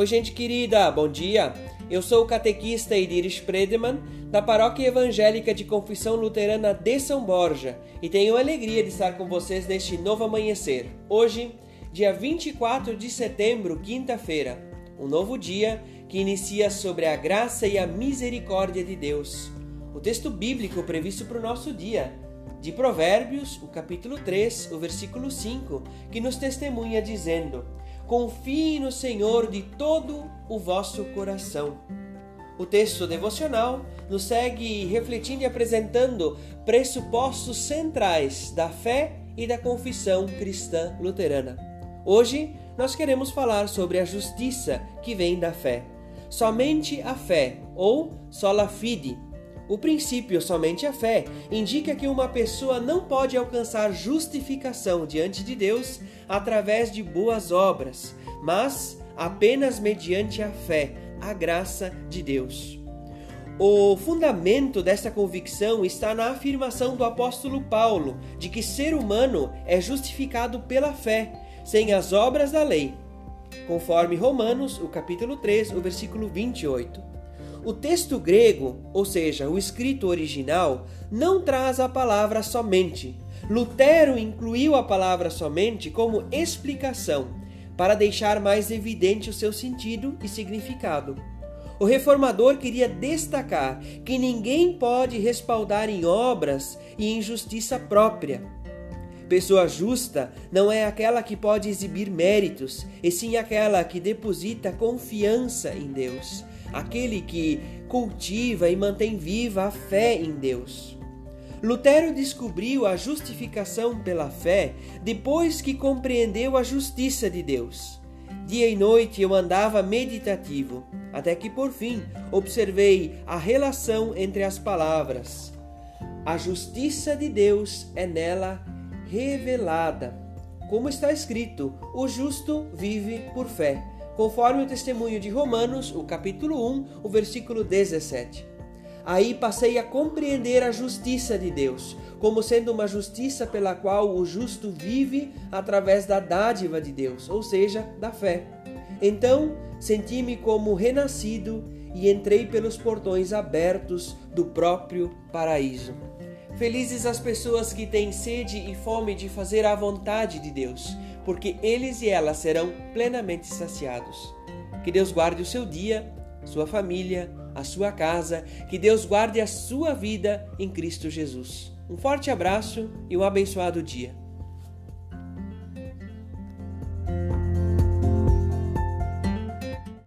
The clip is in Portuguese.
Oi, gente querida, bom dia. Eu sou o catequista Idiris Predeman, da Paróquia Evangélica de Confissão Luterana de São Borja, e tenho a alegria de estar com vocês neste novo amanhecer. Hoje, dia 24 de setembro, quinta-feira, um novo dia que inicia sobre a graça e a misericórdia de Deus. O texto bíblico previsto para o nosso dia, de Provérbios, o capítulo 3, o versículo 5, que nos testemunha dizendo: Confie no Senhor de todo o vosso coração. O texto devocional nos segue refletindo e apresentando pressupostos centrais da fé e da confissão cristã luterana. Hoje nós queremos falar sobre a justiça que vem da fé. Somente a fé, ou sola fide, o princípio somente a fé indica que uma pessoa não pode alcançar justificação diante de Deus através de boas obras, mas apenas mediante a fé, a graça de Deus. O fundamento dessa convicção está na afirmação do apóstolo Paulo de que ser humano é justificado pela fé, sem as obras da lei, conforme Romanos, o capítulo 3, o versículo 28. O texto grego, ou seja, o escrito original, não traz a palavra somente. Lutero incluiu a palavra somente como explicação, para deixar mais evidente o seu sentido e significado. O reformador queria destacar que ninguém pode respaldar em obras e em justiça própria. Pessoa justa não é aquela que pode exibir méritos, e sim aquela que deposita confiança em Deus, aquele que cultiva e mantém viva a fé em Deus. Lutero descobriu a justificação pela fé depois que compreendeu a justiça de Deus. Dia e noite eu andava meditativo, até que por fim observei a relação entre as palavras. A justiça de Deus é nela revelada. Como está escrito: o justo vive por fé conforme o testemunho de Romanos, o capítulo 1, o versículo 17. Aí passei a compreender a justiça de Deus, como sendo uma justiça pela qual o justo vive através da dádiva de Deus, ou seja, da fé. Então senti-me como renascido e entrei pelos portões abertos do próprio paraíso. Felizes as pessoas que têm sede e fome de fazer a vontade de Deus, porque eles e elas serão plenamente saciados. Que Deus guarde o seu dia, sua família, a sua casa, que Deus guarde a sua vida em Cristo Jesus. Um forte abraço e um abençoado dia.